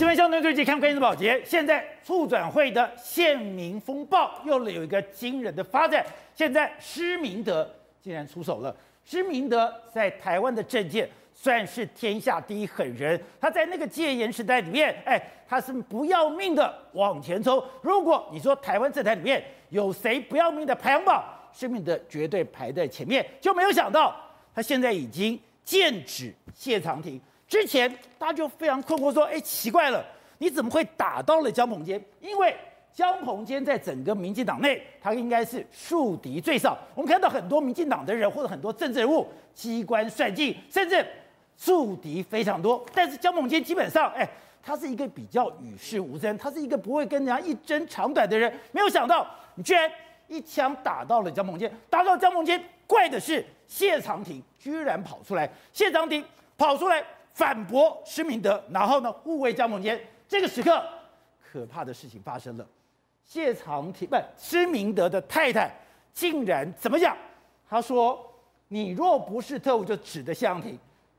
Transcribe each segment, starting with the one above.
新闻相对最近看关键保洁，现在促转会的宪民风暴又有一个惊人的发展。现在施明德竟然出手了。施明德在台湾的政界算是天下第一狠人。他在那个戒严时代里面，哎，他是不要命的往前冲。如果你说台湾政坛里面有谁不要命的排行榜，施明德绝对排在前面。就没有想到他现在已经剑指谢长廷。之前大家就非常困惑，说：“哎，奇怪了，你怎么会打到了江鹏坚？因为江鹏坚在整个民进党内，他应该是树敌最少。我们看到很多民进党的人或者很多政治人物，机关算尽，甚至树敌非常多。但是江鹏坚基本上，哎，他是一个比较与世无争，他是一个不会跟人家一争长短的人。没有想到，你居然一枪打到了江鹏坚，打到江鹏坚。怪的是谢长廷居然跑出来，谢长廷跑出来。”反驳施明德，然后呢，护卫江鹏坚。这个时刻，可怕的事情发生了。谢长廷不，施明德的太太竟然怎么讲？他说：“你若不是特务，就指的谢长廷，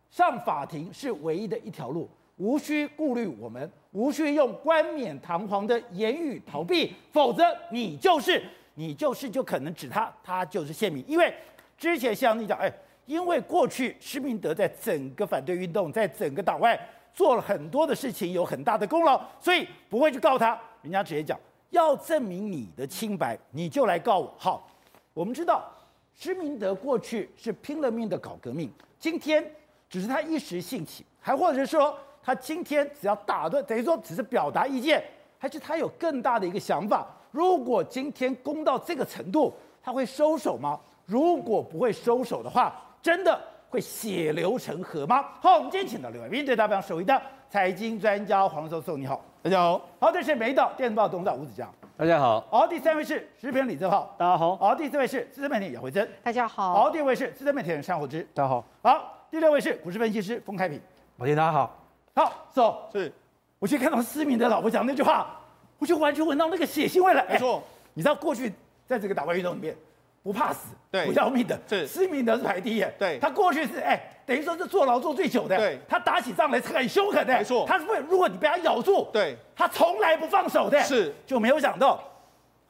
上法庭是唯一的一条路，无需顾虑我们，无需用冠冕堂皇的言语逃避，否则你就是你就是就可能指他，他就是谢明。因为之前谢长廷讲，哎。”因为过去施明德在整个反对运动，在整个党外做了很多的事情，有很大的功劳，所以不会去告他。人家直接讲，要证明你的清白，你就来告我。好，我们知道施明德过去是拼了命的搞革命，今天只是他一时兴起，还或者说他今天只要打断，等于说只是表达意见，还是他有更大的一个想法？如果今天攻到这个程度，他会收手吗？如果不会收手的话，真的会血流成河吗？好，我们今天请到两位面对大表首位的财经专家黄教授，你好，大家好。好，这是美岛电子报董事长吴子江，大家好。好，第三位是食品李正浩，大家好。好，第四位是资深媒体姚慧珍，大家好。好，第五位是资深媒体人单厚之，大家好。好，第六位是股市分析师封开平，我天，大家好。好，走，是。我去看到思明的老婆讲那句话，我就完全闻到那个血腥味了。没错，你知道过去在这个打怪运动里面。不怕死，对，不要命的，是施明德是排第一，对，他过去是哎，等于说是坐牢坐最久的，对，他打起仗来是很凶狠的，没错，他是会，如果你被他咬住，对，他从来不放手的，是，就没有想到，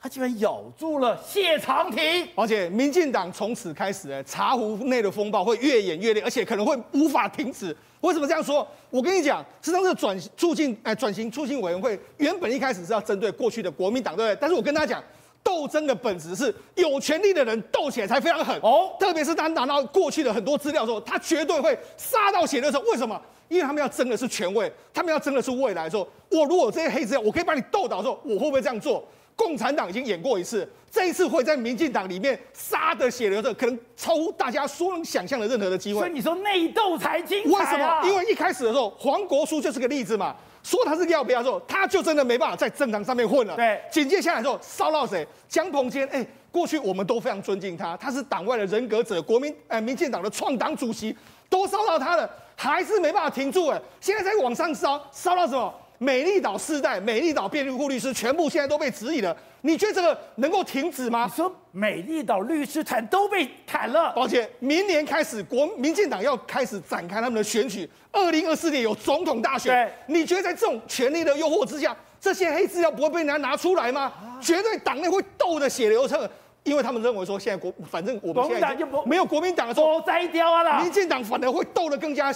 他居然咬住了谢长廷，而且民进党从此开始，哎，茶壶内的风暴会越演越烈，而且可能会无法停止。为什么这样说？我跟你讲，实际上这个转促进哎转型促进委员会原本一开始是要针对过去的国民党，对不对？但是我跟大家讲。斗争的本质是有权力的人斗起来才非常狠哦，特别是当拿到过去的很多资料的时候，他绝对会杀到血的时候。为什么？因为他们要争的是权位，他们要争的是未来的时候。我如果有这些黑资料，我可以把你斗倒的时候，我会不会这样做？共产党已经演过一次，这一次会在民进党里面杀的血流的，可能超乎大家所能想象的任何的机会。所以你说内斗才精彩啊？为什么？因为一开始的时候，黄国书就是个例子嘛。说他是要不要做，他就真的没办法在政坛上面混了。对，紧接下来之后烧到谁？江鹏坚，哎，过去我们都非常尊敬他，他是党外的人格者，国民呃，民进党的创党主席，都烧到他了，还是没办法停住哎，现在在往上烧，烧到什么？美丽岛世代、美丽岛辩护律师，全部现在都被质疑了。你觉得这个能够停止吗？你说美丽岛律师团都被砍了，抱歉明年开始国民进党要开始展开他们的选举，二零二四年有总统大选。你觉得在这种权力的诱惑之下，这些黑资料不会被人家拿出来吗？啊、绝对党内会斗得血流成，因为他们认为说现在国反正我们现在没有国民党的时候，摘掉啊啦，民进党反而会斗得更加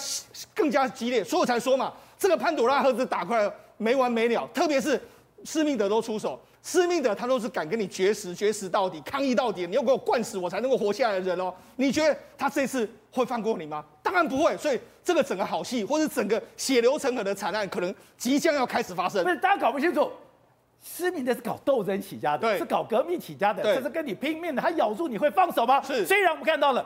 更加激烈，所以我才说嘛，这个潘朵拉盒子打开了没完没了，特别是施密德都出手。施密德他都是敢跟你绝食、绝食到底，抗议到底，你要给我灌死我才能够活下来的人哦。你觉得他这次会放过你吗？当然不会。所以这个整个好戏，或是整个血流成河的惨案，可能即将要开始发生。不是，大家搞不清楚，施明德是搞斗争起家的，是搞革命起家的，对，这是跟你拼命的。他咬住你会放手吗？是。虽然我们看到了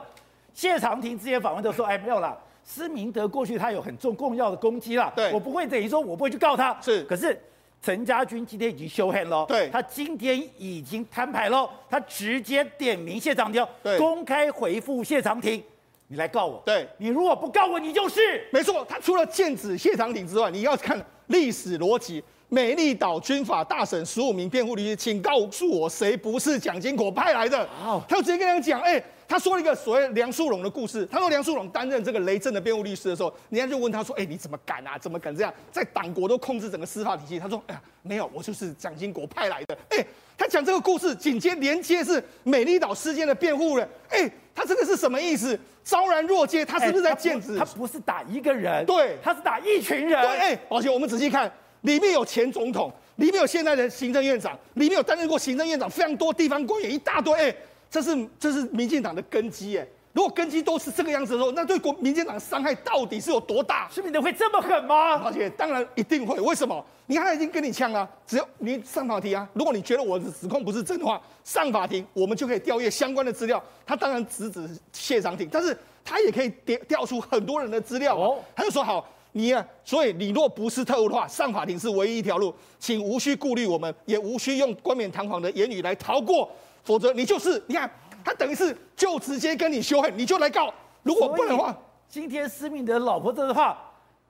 谢长廷之前访问都说，哎，没有啦，施明德过去他有很重重要的攻击啦，对，我不会等于说我不会去告他，是，可是。陈家军今天已经修黑了，对，他今天已经摊牌了，他直接点名谢长廷，对，公开回复谢长廷，你来告我，对，你如果不告我，你就是没错。他除了剑指谢长廷之外，你要看历史逻辑。美丽岛军法大审十五名辩护律师，请告诉我谁不是蒋经国派来的？他就直接跟他讲，哎，他说了一个所谓梁树龙的故事。他说梁树龙担任这个雷震的辩护律师的时候，人家就问他说：“哎，你怎么敢啊？怎么敢这样在党国都控制整个司法体系？”他说：“哎呀，没有，我就是蒋经国派来的。”哎，他讲这个故事，紧接连接是美丽岛事件的辩护人。哎，他这个是什么意思？昭然若揭，他是不是在剑指？他不是打一个人，对，他是打一群人。对，哎，而且我们仔细看，里面有前总统，里面有现在的行政院长，里面有担任过行政院长非常多地方官员一大堆。哎。这是这是民进党的根基耶，如果根基都是这个样子的时候，那对国民进党的伤害到底是有多大？施明德会这么狠吗？而且当然一定会。为什么？你看他已经跟你呛了，只要你上法庭啊，如果你觉得我的指控不是真的话，上法庭我们就可以调阅相关的资料。他当然直指谢长廷，但是他也可以调调出很多人的资料。哦，他就说好，你啊，所以你若不是特务的话，上法庭是唯一一条路，请无需顾虑我们，也无需用冠冕堂皇的言语来逃过。否则你就是，你看他等于是就直接跟你修恨，你就来告。如果不然的话，今天施明德老婆这句话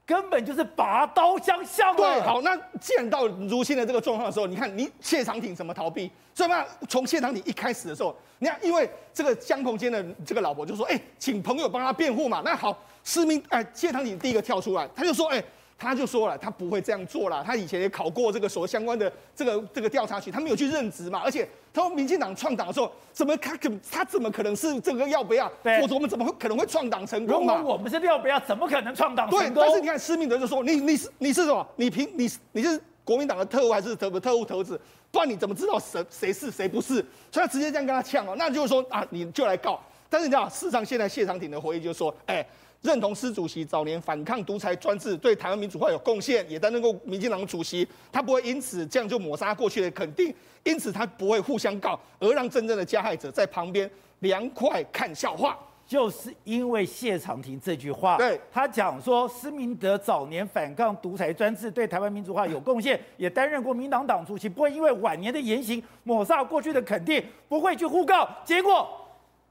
根本就是拔刀相向。对，好，那既然到如今的这个状况的时候，你看你谢长廷怎么逃避？所以嘛，从谢长廷一开始的时候，你看因为这个江鹏坚的这个老婆就说，哎、欸，请朋友帮他辩护嘛。那好，施明哎，谢长廷第一个跳出来，他就说，哎、欸。他就说了，他不会这样做了。他以前也考过这个所相关的这个这个调查局，他没有去任职嘛。而且他说，民进党创党的时候，怎么他怎他怎么可能是这个要不要？否则我们怎么会可能会创党成功嘛？如果我们是要不要，怎么可能创党成功？对，但是你看施明德就说，你你是你是什么？你凭你你是国民党的特务还是特特务头子？不然你怎么知道谁谁是谁不是？所以他直接这样跟他呛哦，那就是说啊，你就来告。但是你知道，事实上现在谢长廷的回忆就是说，哎。认同施主席早年反抗独裁专制，对台湾民主化有贡献，也担任过民进党主席。他不会因此这样就抹杀过去的肯定，因此他不会互相告，而让真正的加害者在旁边凉快看笑话。就是因为谢长廷这句话，对他讲说施明德早年反抗独裁专制，对台湾民主化有贡献，也担任过民党党主席，不会因为晚年的言行抹杀过去的肯定，不会去互告。结果。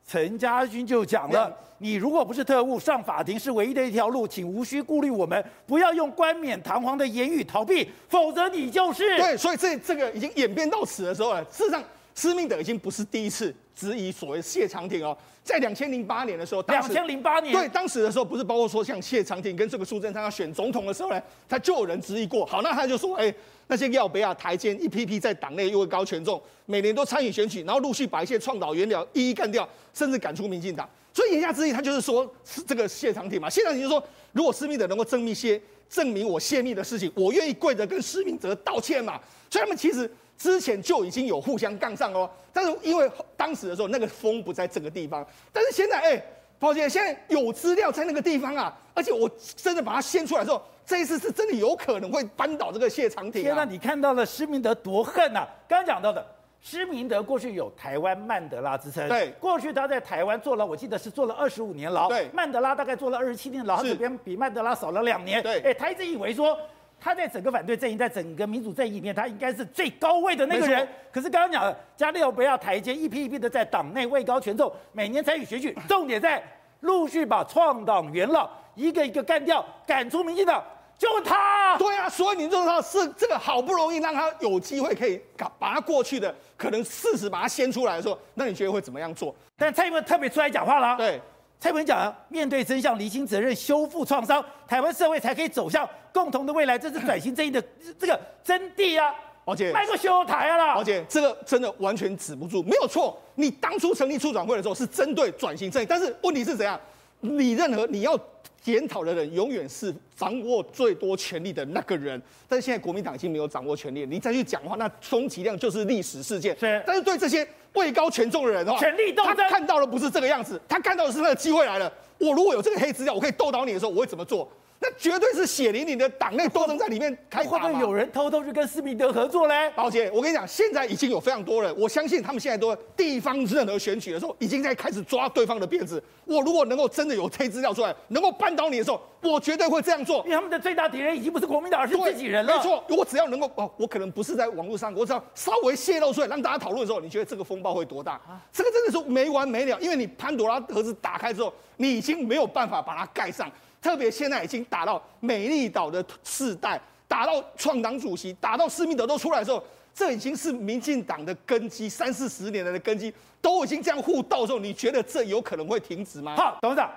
陈家军就讲了：“你如果不是特务，上法庭是唯一的一条路，请无需顾虑我们，不要用冠冕堂皇的言语逃避，否则你就是……对。所以这这个已经演变到此的时候了。事实上，施明德已经不是第一次质疑所谓谢长廷哦。在两千零八年的时候，两千零八年对当时的时候，不是包括说像谢长廷跟这个苏贞昌要选总统的时候呢，他就有人质疑过。好，那他就说：哎。”那些要不要台奸一批批在党内又位高权重，每年都参与选举，然后陆续把一些创党元老一一干掉，甚至赶出民进党。所以言下之意，他就是说，是这个谢长廷嘛。谢长廷就说，如果施密德能够证明些证明我泄密的事情，我愿意跪着跟施明德道歉嘛。所以他们其实之前就已经有互相杠上哦。但是因为当时的时候那个风不在这个地方，但是现在哎，宝杰现在有资料在那个地方啊，而且我真的把它掀出来之后。这一次是真的有可能会扳倒这个谢长廷啊！天哪，你看到了施明德多恨呐、啊！刚刚讲到的施明德过去有台湾曼德拉之称，对，过去他在台湾坐牢，我记得是坐了二十五年牢，对，曼德拉大概坐了二十七年牢，他这边比曼德拉少了两年，对，哎，他一直以为说他在整个反对阵营，在整个民主阵营里面，他应该是最高位的那个人，可是刚刚讲了加利奥不要台阶，一批一批的在党内位高权重，每年参与选举，重点在陆续把创党元老一个一个干掉，赶出民进党。就是他，对啊，所以你就知道是这个好不容易让他有机会可以把把他过去的可能事实把他掀出来的时候，那你觉得会怎么样做？但蔡英文特别出来讲话了，对，蔡英文讲，面对真相，厘清责任，修复创伤，台湾社会才可以走向共同的未来，这是转型正义的这个真谛啊！而且卖个修台啊啦，而且这个真的完全止不住，没有错。你当初成立促转会的时候是针对转型正义，但是问题是怎样？你任何你要。检讨的人永远是掌握最多权力的那个人，但是现在国民党已经没有掌握权力，你再去讲话，那充其量就是历史事件。是，但是对这些位高权重的人的话，权力斗争，他看到的不是这个样子，他看到的是那个机会来了。我如果有这个黑资料，我可以斗倒你的时候，我会怎么做？那绝对是血淋淋的党内斗争在里面开打。会不会有人偷偷去跟斯密德合作嘞？宝姐，我跟你讲，现在已经有非常多人，我相信他们现在都地方任何选举的时候，已经在开始抓对方的辫子。我如果能够真的有黑资料出来，能够扳倒你的时候，我绝对会这样做。因为他们的最大敌人已经不是国民党，而是自己人了。没错，我只要能够哦，我可能不是在网络上，我只要稍微泄露出来，让大家讨论的时候，你觉得这个风暴会多大？啊、这个真的是没完没了，因为你潘朵拉盒子打开之后，你已经没有办法把它盖上。特别现在已经打到美丽岛的世代，打到创党主席，打到施明德都出来的时候，这已经是民进党的根基，三四十年来的根基都已经这样互斗之后，你觉得这有可能会停止吗？好，董事长，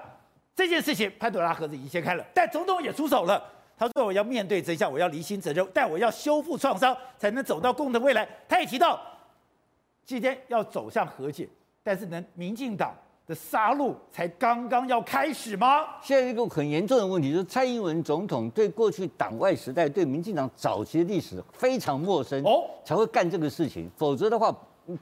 这件事情潘朵拉盒子已经掀开了，但总统也出手了。他说：“我要面对真相，我要厘清责任，但我要修复创伤，才能走到共同未来。”他也提到，今天要走向和解，但是呢，民进党的杀戮才刚刚要开始吗？现在一个很严重的问题就是，蔡英文总统对过去党外时代、对民进党早期的历史非常陌生，哦，才会干这个事情。否则的话，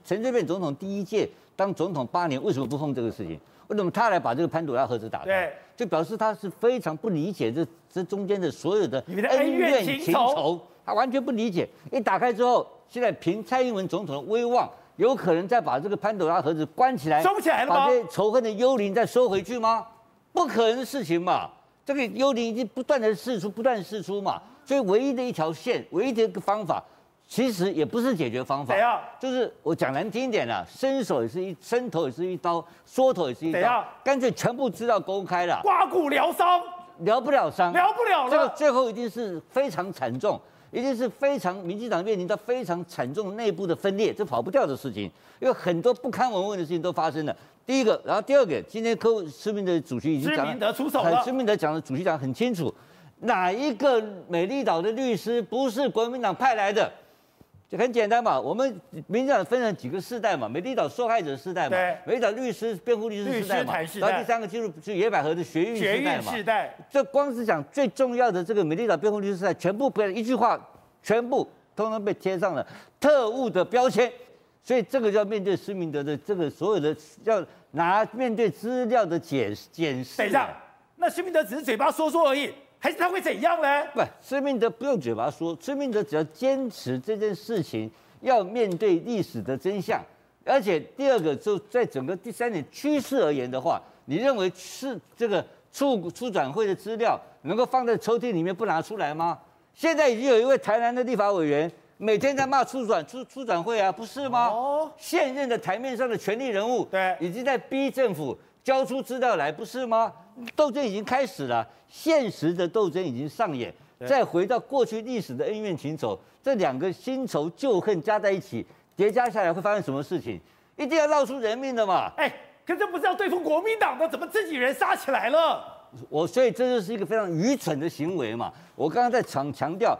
陈水扁总统第一届当总统八年，为什么不碰这个事情？为什么他来把这个潘朵拉盒子打开？对，就表示他是非常不理解这这中间的所有的恩怨情仇，他完全不理解。一打开之后，现在凭蔡英文总统的威望，有可能再把这个潘朵拉盒子关起来，收起来了吗？把这些仇恨的幽灵再收回去吗？不可能的事情嘛！这个幽灵已经不断的释出，不断的释出嘛。所以唯一的一条线，唯一的一个方法。其实也不是解决方法，怎样？就是我讲难听一点啦，伸手也是一，伸头也是一刀，缩头也是一刀，怎样？干脆全部资料公开了，刮骨疗伤，疗不了伤，疗不了了。这个最后一定是非常惨重，一定是非常民进党面临到非常惨重内部的分裂，这跑不掉的事情，因为很多不堪闻问的事情都发生了。第一个，然后第二个，今天柯施明德主席已经讲了，施明德出手了，施明德讲的主席讲很清楚，哪一个美丽岛的律师不是国民党派来的？就很简单嘛，我们民进党分成几个世代嘛，美丽岛受害者世代嘛，美丽岛律师辩护律师世代嘛，代。然后第三个进入是野百合的学运世代嘛，世代。这光是讲最重要的这个美丽岛辩护律师世代，全部被一句话，全部通通被贴上了特务的标签，所以这个要面对施明德的这个所有的要拿面对资料的检检视。等一下，那施明德只是嘴巴说说而已。还是他会怎样呢？不，施明德不用嘴巴说，施明德只要坚持这件事情，要面对历史的真相。而且第二个，就在整个第三点趋势而言的话，你认为是这个促促转会的资料能够放在抽屉里面不拿出来吗？现在已经有一位台南的立法委员每天在骂出转出出转会啊，不是吗？哦，现任的台面上的权力人物，对，已经在逼政府交出资料来，不是吗？斗争已经开始了，现实的斗争已经上演。再回到过去历史的恩怨情仇，这两个新仇旧恨加在一起，叠加下来会发生什么事情？一定要闹出人命的嘛！哎，可这不是要对付国民党的，怎么自己人杀起来了？我所以这就是一个非常愚蠢的行为嘛！我刚刚在强强调，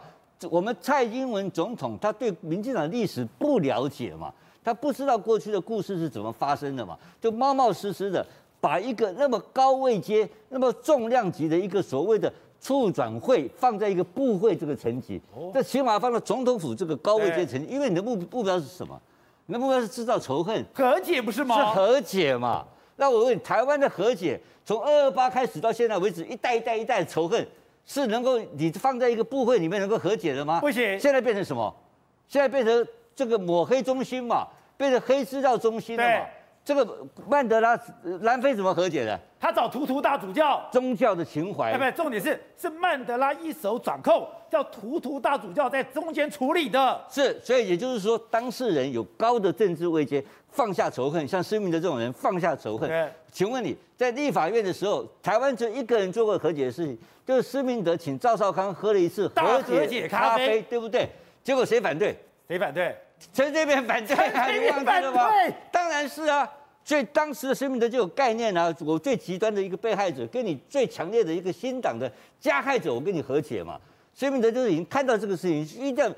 我们蔡英文总统他对民进党历史不了解嘛，他不知道过去的故事是怎么发生的嘛，就冒冒失失的。把一个那么高位阶、那么重量级的一个所谓的促转会放在一个部会这个层级，这起码放到总统府这个高位阶层级，因为你的目目标是什么？你的目标是制造仇恨，和解不是吗？是和解嘛？那我问你，台湾的和解从二二八开始到现在为止，一代一代一代的仇恨是能够你放在一个部会里面能够和解的吗？不行。现在变成什么？现在变成这个抹黑中心嘛，变成黑制造中心了嘛？这个曼德拉南非怎么和解的？他找图图大主教，宗教的情怀。哎，不，重点是是曼德拉一手掌控，叫图图大主教在中间处理的。是，所以也就是说，当事人有高的政治位阶，放下仇恨，像施明德这种人放下仇恨。对请问你在立法院的时候，台湾只有一个人做过和解的事情，就是施明德请赵少康喝了一次和解和解咖啡，对不对？结果谁反对？谁反对？陈水扁反对，你忘记了吗？当然是啊，所以当时的施明德就有概念啊，我最极端的一个被害者，跟你最强烈的一个新党的加害者，我跟你和解嘛。施明德就是已经看到这个事情，一定要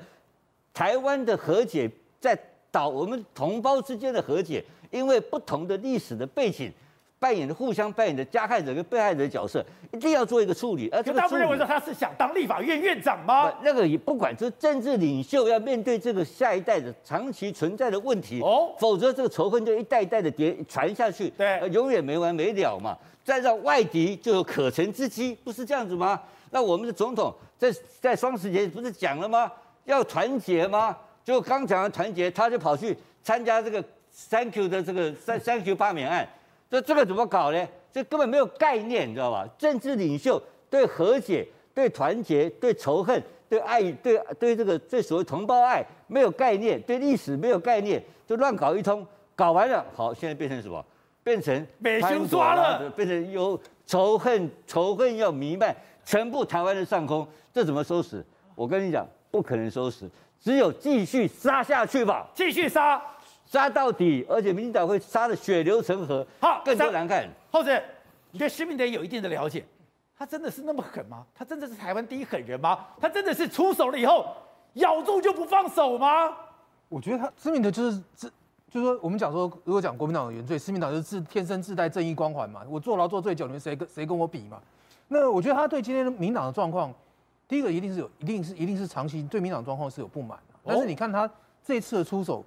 台湾的和解，在导我们同胞之间的和解，因为不同的历史的背景。扮演的互相扮演的加害者跟被害者的角色，一定要做一个处理。而这个他不认为说他是想当立法院院长吗？那个也不管，就是政治领袖要面对这个下一代的长期存在的问题哦，否则这个仇恨就一代一代的叠传下去，对，永远没完没了嘛。再让外敌就有可乘之机，不是这样子吗？那我们的总统在在双十节不是讲了吗？要团结吗？就刚讲完团结，他就跑去参加这个 Thank you 的这个 Thank you 罢免案。这这个怎么搞呢？这根本没有概念，你知道吧？政治领袖对和解、对团结、对仇恨、对爱、对对这个对所谓同胞爱没有概念，对历史没有概念，就乱搞一通，搞完了，好，现在变成什么？变成被修刷了，变成有仇恨，仇恨要弥漫全部台湾的上空，这怎么收拾？我跟你讲，不可能收拾，只有继续杀下去吧，继续杀，杀到底，而且民进党会杀的血流成河，好，更加难看。厚子，你对施明德有一定的了解，他真的是那么狠吗？他真的是台湾第一狠人吗？他真的是出手了以后咬住就不放手吗？我觉得他施明德就是自，就是说我们讲说，如果讲国民党的原罪，施明德就是自天生自带正义光环嘛。我坐牢坐最久，你们谁跟谁跟我比嘛？那我觉得他对今天的民党的状况，第一个一定是有，一定是一定是长期对民党状况是有不满的。但是你看他这次的出手，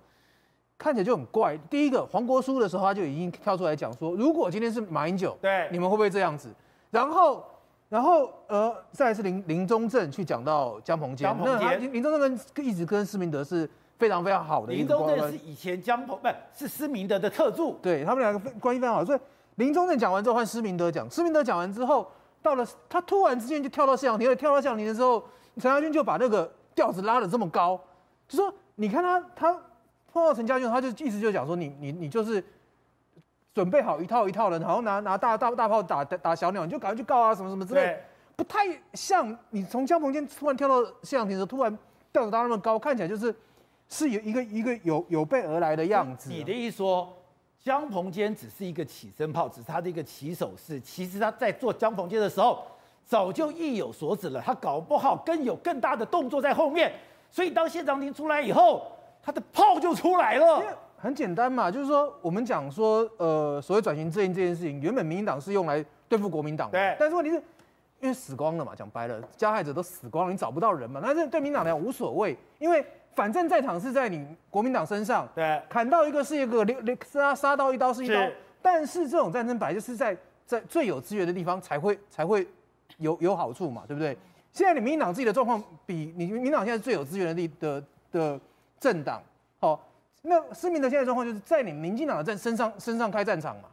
看起来就很怪。第一个黄国书的时候，他就已经跳出来讲说，如果今天是马英九，对，你们会不会这样子？然后，然后呃，再来是林林宗正去讲到江鹏坚，那林林宗正跟一直跟施明德是非常非常好的。林宗正是以前江鹏不是施明德的特助，对他们两个关系非常好。所以林宗正讲完之后换施明德讲，施明德讲完之后。到了，他突然之间就跳到谢长廷，跳到谢长廷的时候，陈家军就把那个调子拉得这么高，就说你看他，他碰到陈家俊，他就意思就讲说你你你就是准备好一套一套的，然后拿拿大大大炮打打小鸟，你就赶快去告啊什么什么之类，不太像你从江鹏坚突然跳到谢长廷的时候，突然调子拉那么高，看起来就是是有一个一个有有备而来的样子。你的意思说？江鹏坚只是一个起身炮，只是他的一个起手式。其实他在做江鹏坚的时候，早就意有所指了。他搞不好更有更大的动作在后面。所以当谢长廷出来以后，他的炮就出来了。很简单嘛，就是说我们讲说，呃，所谓转型正义这件事情，原本民进党是用来对付国民党的，对。但是问题是，因为死光了嘛，讲白了，加害者都死光了，你找不到人嘛。但是对民进党来讲无所谓，因为。反正在场是在你国民党身上，对，砍到一个是一个，杀杀到一刀是一刀。是，但是这种战争本来就是在在最有资源的地方才会才会有有好处嘛，对不对？现在你民进党自己的状况比你民进党现在最有资源的地的的政党，好，那施明德现在状况就是在你民进党的身上身上开战场嘛，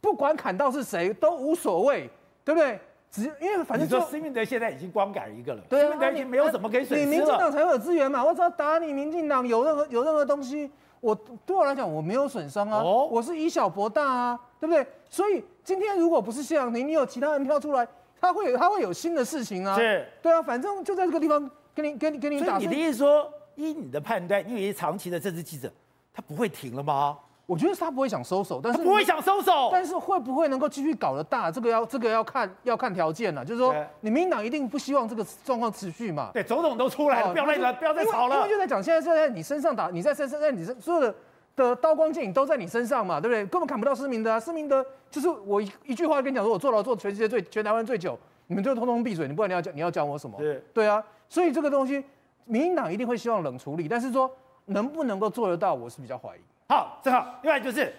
不管砍到是谁都无所谓，对不对？只因为反正说施明德现在已经光杆一个了，对啊，施明德已经没有什么可以损失了。你民进党才会有资源嘛，我只要打你民进党有任何有任何东西，我对我来讲我没有损伤啊，哦、我是以小博大啊，对不对？所以今天如果不是谢长廷，你有其他人跳出来，他会有他会有新的事情啊，是，对啊，反正就在这个地方跟你跟你跟你打。所以你的意思说，依你的判断，因为长期的政治记者，他不会停了吗？我觉得他不会想收手，但是不会想收手，但是会不会能够继续搞得大？这个要这个要看要看条件了。就是说，你民进党一定不希望这个状况持续嘛？对，总统都出来了，不要再不要再吵了。因为就在讲，现在是在你身上打，你在身上，在你身所有的的刀光剑影都在你身上嘛，对不对？根本砍不到施明德啊！施明德就是我一一句话跟你讲说，我坐牢坐全世界最全台湾最久，你们就通通闭嘴，你不管你要讲你要讲我什么？对对啊，所以这个东西，民进党一定会希望冷处理，但是说能不能够做得到，我是比较怀疑。好，正好，另外就是。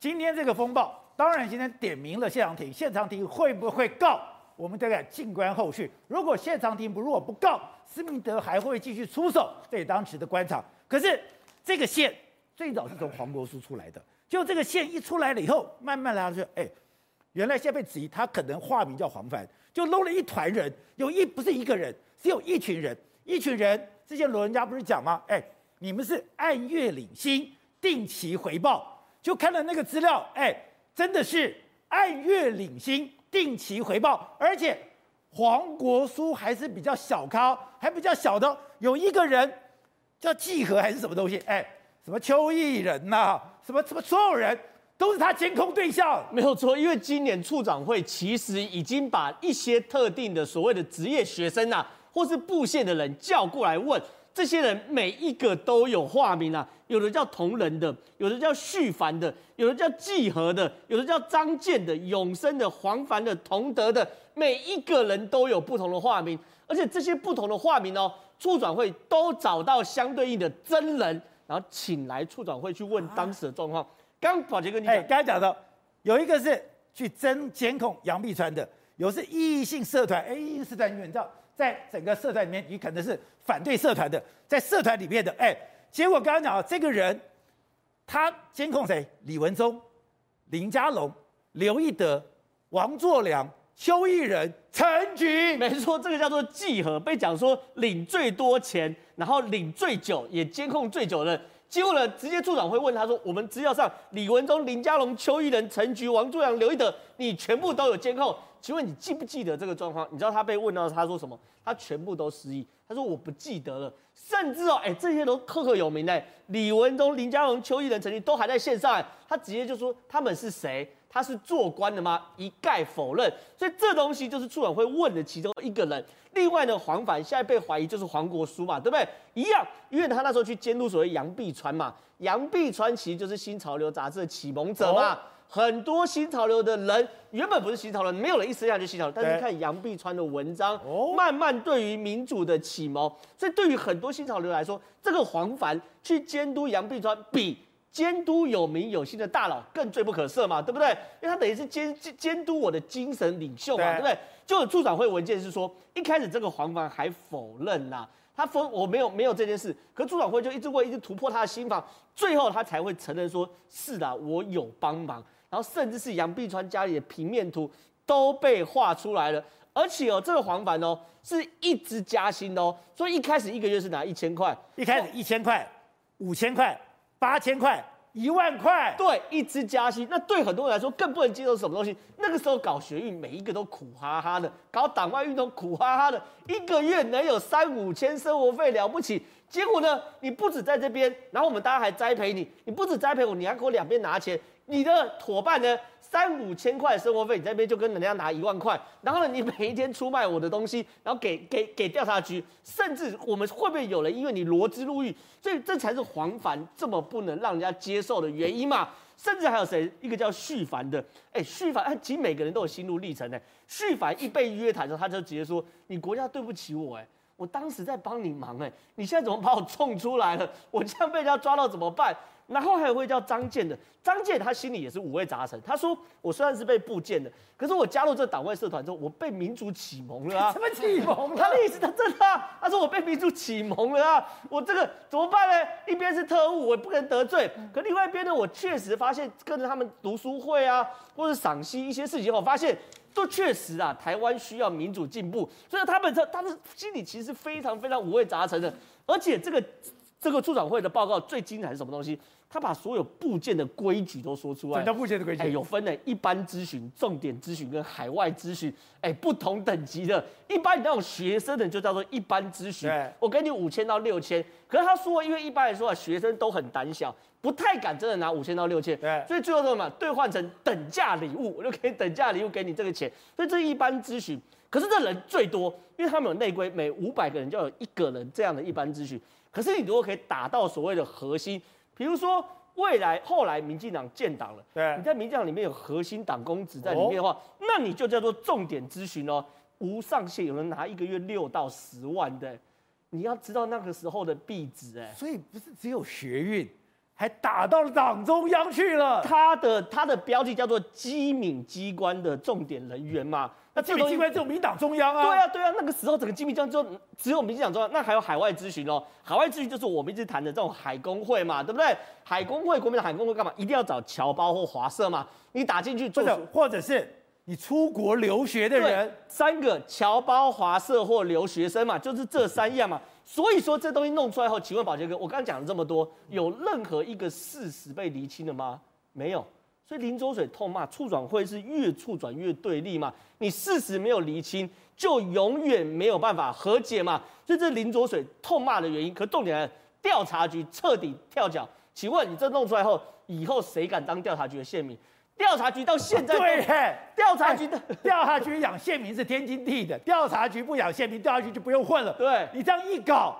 今天这个风暴，当然今天点名了谢长廷，谢长廷会不会告？我们大概静观后续。如果谢长廷不如果不告，施明德还会继续出手，这当时的观察。可是这个线最早是从黄国书出来的，就这个线一出来了以后，慢慢来就哎，原来现在被质疑他可能化名叫黄凡，就搂了一团人，有一不是一个人，是有一群人，一群人。之前罗人家不是讲吗？哎，你们是按月领薪，定期回报。就看了那个资料，哎，真的是按月领薪、定期回报，而且黄国书还是比较小咖，还比较小的，有一个人叫季和还是什么东西，哎，什么邱毅仁呐、什么什么所有人都是他监控对象，没有错，因为今年处长会其实已经把一些特定的所谓的职业学生啊，或是布线的人叫过来问。这些人每一个都有化名啊，有的叫同仁的，有的叫旭凡的，有的叫季和的，有的叫张健的、永生的、黄凡的、同德的，每一个人都有不同的化名，而且这些不同的化名哦，处长会都找到相对应的真人，然后请来处长会去问当时的状况。刚宝杰跟你讲，刚才讲到有一个是去真监控杨碧川的，有是异性社团，哎，异性社团你知道。在整个社团里面，你可能是反对社团的，在社团里面的，哎，结果刚刚讲啊，这个人他监控谁？李文忠、林佳龙、刘一德、王作良、邱义仁、陈菊，没错，这个叫做季和，被讲说领最多钱，然后领最久，也监控最久的。结果呢，直接处长会问他说：“我们资料上李文忠、林佳龙、邱义仁、陈菊、王作良、刘一德，你全部都有监控，请问你记不记得这个状况？你知道他被问到他说什么？他全部都失忆。他说我不记得了，甚至哦，哎，这些都赫赫有名的，李文忠、林佳龙、邱义仁、陈菊都还在线上，他直接就说他们是谁？他是做官的吗？一概否认。所以这东西就是促转会问的其中一个人。另外呢，黄凡现在被怀疑就是黄国书嘛，对不对？一样，因为他那时候去监督所谓杨碧川嘛，杨碧川其实就是新潮流杂志的启蒙者嘛。很多新潮流的人原本不是新潮流，没有人一生下来就新潮流，但是看杨碧川的文章，哦、慢慢对于民主的启蒙。所以对于很多新潮流来说，这个黄凡去监督杨碧川比。监督有名有姓的大佬更罪不可赦嘛，对不对？因为他等于是监监督我的精神领袖嘛，对，对不对？就促转会文件是说，一开始这个黄凡还否认呐，他否我没有没有这件事，可促转会就一直会一直突破他的心防，最后他才会承认说，是的，我有帮忙，然后甚至是杨碧川家里的平面图都被画出来了，而且哦，这个黄凡哦是一直加薪的哦，所以一开始一个月是拿一千块，一开始一千块，五千块。八千块，一万块，对，一直加薪，那对很多人来说更不能接受什么东西。那个时候搞学运，每一个都苦哈哈的；搞党外运动，苦哈哈的。一个月能有三五千生活费了不起，结果呢，你不止在这边，然后我们大家还栽培你，你不止栽培我，你还给我两边拿钱。你的伙伴呢？三五千块生活费，你在那边就跟人家拿一万块，然后呢，你每一天出卖我的东西，然后给 给给调查局，甚至我们会不会有人因为你罗织入狱？所以这才是黄凡这么不能让人家接受的原因嘛。甚至还有谁？一个叫旭凡的，哎，旭凡，哎，其实每个人都有心路历程呢。旭凡一被约谈的时候，他就直接说：“你国家对不起我，哎，我当时在帮你忙，哎，你现在怎么把我冲出来了？我这样被人家抓到怎么办？”然后还有位叫张健的，张健他心里也是五味杂陈。他说：“我虽然是被部建的，可是我加入这党外社团之后，我被民主启蒙了啊！什么启蒙？他的意思他真的啊？他说我被民主启蒙了啊！我这个怎么办呢？一边是特务，我也不能得罪；可另外一边呢，我确实发现跟着他们读书会啊，或者赏析一些事情后，发现都确实啊，台湾需要民主进步。所以他们这他们心里其实非常非常五味杂陈的。而且这个这个处长会的报告最精彩是什么东西？”他把所有部件的规矩都说出来。什么叫部件的规矩？哎，有分的，一般咨询、重点咨询跟海外咨询，哎，不同等级的。一般你那种学生的就叫做一般咨询，对我给你五千到六千。可是他说，因为一般来说啊，学生都很胆小，不太敢真的拿五千到六千。对，所以最后说什么？兑换成等价礼物，我就可以等价礼物给你这个钱。所以这是一般咨询。可是这人最多，因为他们有内规，每五百个人就有一个人这样的一般咨询。可是你如果可以打到所谓的核心。比如说，未来后来民进党建党了，对，你在民进党里面有核心党公职在里面的话，哦、那你就叫做重点咨询哦，无上限，有人拿一个月六到十万的，你要知道那个时候的币值哎，所以不是只有学运，还打到了党中央去了，他的他的标记叫做机敏机关的重点人员嘛。那机敏机关只有民党中央啊？对啊，对啊，那个时候整个机敏机关就只有民进党中央，那还有海外咨询哦。海外咨询就是我们一直谈的这种海工会嘛，对不对？海工会，国民党海工会干嘛？一定要找侨胞或华社嘛？你打进去做，或者是你出国留学的人，三个侨胞、华社或留学生嘛，就是这三样嘛。所以说这东西弄出来后，请问宝杰哥，我刚刚讲了这么多，有任何一个事实被厘清了吗？没有。所以林周水痛骂促转会是越促转越对立嘛？你事实没有厘清，就永远没有办法和解嘛？所以这是林周水痛骂的原因。可重点来，调查局彻底跳脚。请问你这弄出来后，以后谁敢当调查局的线民？调查局到现在，对，调查局的调查局养线民是天经地义的，调查局不养线民，调查局就不用混了。对，你这样一搞。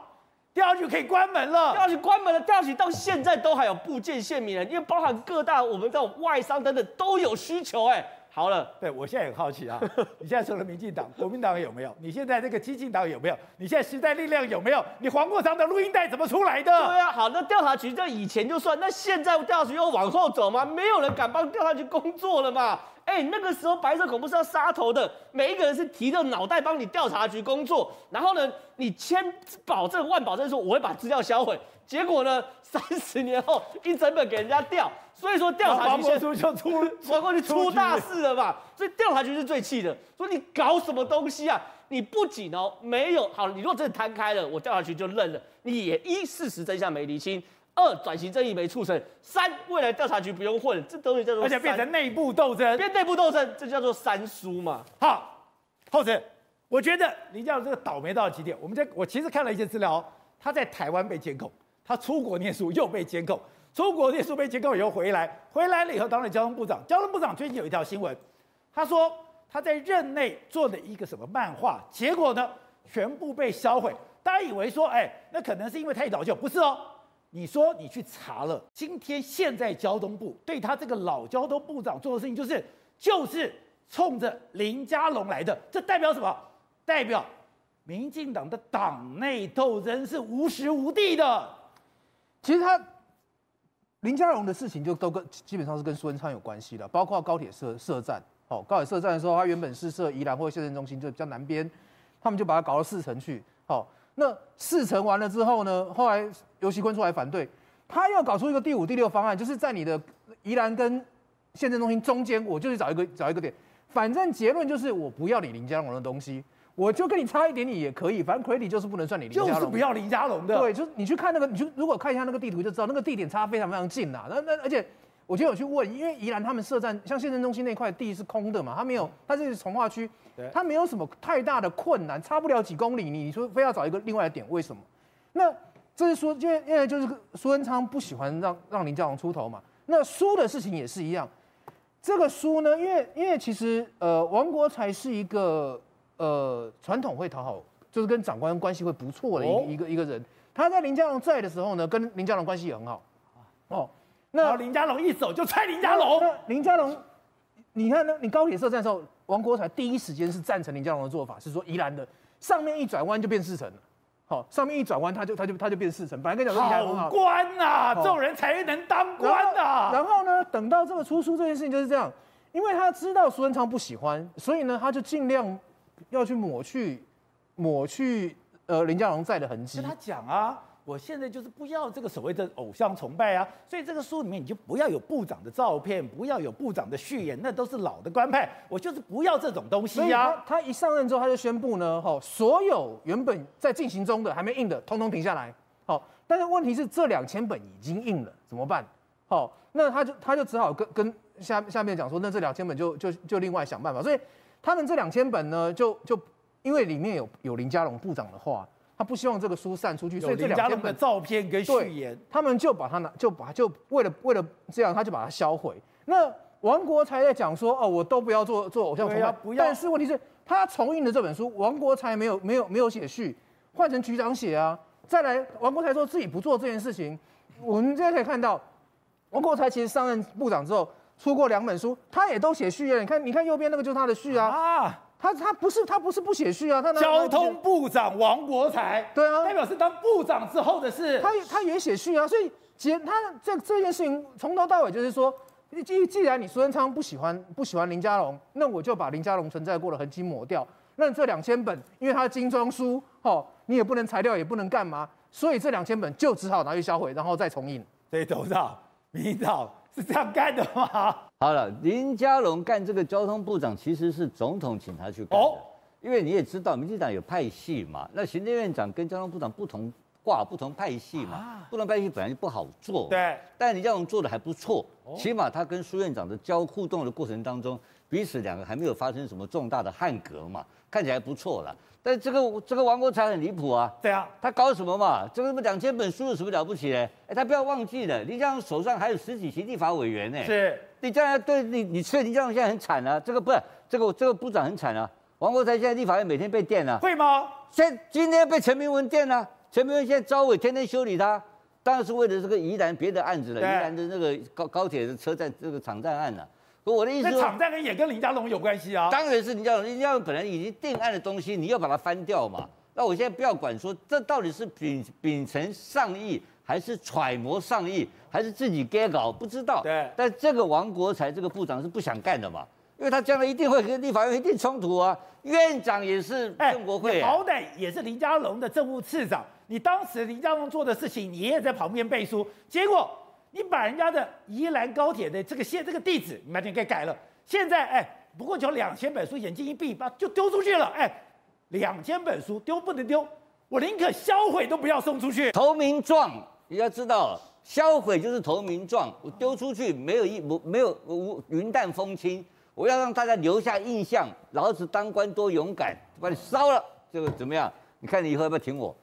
调查局可以关门了，调查局关门了，调查局到现在都还有部件线民人，因为包含各大我们这种外商等等都有需求，哎，好了，对我现在很好奇啊，你现在除了民进党、国民党有没有？你现在这个激进党有没有？你现在时代力量有没有？你黄国昌的录音带怎么出来的？对啊，好，那调查局在以前就算，那现在调查局又往后走吗？没有人敢帮调查局工作了嘛？哎，那个时候白色恐怖是要杀头的，每一个人是提着脑袋帮你调查局工作，然后呢，你千保证万保证说我会把资料销毁，结果呢，三十年后一整本给人家调，所以说调查局先就出 去出大事了吧，所以调查局是最气的，说你搞什么东西啊？你不仅哦没有好，你如果真的摊开了，我调查局就认了，你也一事实真相没厘清。二转型正义没促成，三未来调查局不用混，这东西叫做而且变成内部斗争。变内部斗争，这叫做三输嘛。好，后者，我觉得林佳龙这个倒霉到极点。我们在我其实看了一些资料，他在台湾被监控，他出国念书又被监控，出国念书被监控以后回来，回来了以后当了交通部长。交通部长最近有一条新闻，他说他在任内做了一个什么漫画，结果呢全部被销毁。大家以为说，哎，那可能是因为太早就，不是哦。你说你去查了，今天现在交通部对他这个老交通部长做的事情，就是就是冲着林佳龙来的，这代表什么？代表民进党的党内斗争是无时无地的。其实他林佳龙的事情就都跟基本上是跟苏文昌有关系的，包括高铁设设站。哦，高铁设站的时候，他原本是设宜兰或者县政中心，就比较南边，他们就把它搞到四城去。好，那四城完了之后呢，后来游锡堃出来反对，他要搞出一个第五、第六方案，就是在你的宜兰跟县政中心中间，我就去找一个找一个点，反正结论就是我不要你林佳龙的东西。我就跟你差一点，你也可以，反正 credit 就是不能算你林佳龙，就是不要林家龙的。对，就是你去看那个，你就如果看一下那个地图就知道，那个地点差非常非常近呐。那那而且，我就有去问，因为宜兰他们设站，像县政中心那块地是空的嘛，它没有，它是从化区，它没有什么太大的困难，差不了几公里，你你说非要找一个另外的点，为什么？那这是说，因为因为就是苏文昌不喜欢让让林佳龙出头嘛。那输的事情也是一样，这个输呢，因为因为其实呃，王国才是一个。呃，传统会讨好，就是跟长官关系会不错的一一个一个人。他在林佳龙在的时候呢，跟林佳龙关系也很好。哦，那林佳龙一走就踹林佳龙。林佳龙，你看呢？你高铁设站的时候，王国才第一时间是赞成林佳龙的做法，是说宜兰的上面一转弯就变四城了。好、哦，上面一转弯他就他就他就变四成。本来跟你讲林佳龙好官呐、啊，这种人才能当官呐、啊。然后呢，等到这个出书这件事情就是这样，因为他知道苏贞昌不喜欢，所以呢，他就尽量。要去抹去，抹去呃林佳龙在的痕迹。跟他讲啊，我现在就是不要这个所谓的偶像崇拜啊，所以这个书里面你就不要有部长的照片，不要有部长的序言，那都是老的官派，我就是不要这种东西呀、啊。他一上任之后，他就宣布呢，哈，所有原本在进行中的还没印的，通通停下来。好，但是问题是这两千本已经印了，怎么办？好，那他就他就只好跟跟下下面讲说，那这两千本就就就另外想办法，所以。他们这两千本呢，就就因为里面有有林佳龙部长的话，他不希望这个书散出去，所以这两千本的照片跟序言，他们就把它拿，就把就为了为了这样，他就把它销毁。那王国才在讲说，哦，我都不要做做偶像崇拜，不要。但是问题是，他重印的这本书，王国才没有没有没有写序，换成局长写啊。再来，王国才说自己不做这件事情，我们现在可以看到，王国才其实上任部长之后。出过两本书，他也都写序啊。你看，你看右边那个就是他的序啊。啊，他他不是他不是不写序啊，他交通部长王国才，对啊，代表是当部长之后的事。他他也写序啊，所以其实他这这件事情从头到尾就是说，既既然你苏贞昌不喜欢不喜欢林佳龙，那我就把林佳龙存在过的痕迹抹掉。那这两千本，因为他是精装书，哦，你也不能裁掉，也不能干嘛，所以这两千本就只好拿去销毁，然后再重印。所以董事长、秘书长。是这样干的吗？好了，林佳龙干这个交通部长，其实是总统请他去干的。哦，因为你也知道，民进党有派系嘛，那行政院长跟交通部长不同挂不同派系嘛，啊、不同派系本来就不好做。对，但林佳龙做的还不错，起码他跟苏院长的交互动的过程当中，彼此两个还没有发生什么重大的汉格嘛，看起来不错了。但这个这个王国才很离谱啊！对啊，他搞什么嘛？这个两千本书有什么了不起呢？哎，他不要忘记了，林佳龙手上还有十几席立法委员呢。是，你这样对你，你所以林佳龙现在很惨啊！这个不是这个这个部长很惨啊！王国才现在立法院每天被电啊。会吗？现今天被陈明文电啊。陈明文现在招委天天修理他，当然是为了这个宜兰别的案子了，宜兰的那个高高铁的车站这个场站案了。我的意思，场站跟也跟林佳龙有关系啊？当然是林佳龙，林佳龙本来已经定案的东西，你要把它翻掉嘛。那我现在不要管说这到底是秉秉承上意，还是揣摩上意，还是自己该搞，不知道。对。但这个王国才这个部长是不想干的嘛，因为他将来一定会跟立法院一定冲突啊。院长也是郑国会、啊，好歹也是林佳龙的政务次长，你当时林佳龙做的事情，你也在旁边背书，结果。你把人家的宜兰高铁的这个线这个地址，你把它给改了。现在哎，不过就两千本书，眼睛一闭，把就丢出去了。哎，两千本书丢不能丢，我宁可销毁都不要送出去。投名状，你要知道，销毁就是投名状，我丢出去没有一不没有无云淡风轻，我要让大家留下印象，老子当官多勇敢，把你烧了，这个怎么样？你看你以后要不要挺我？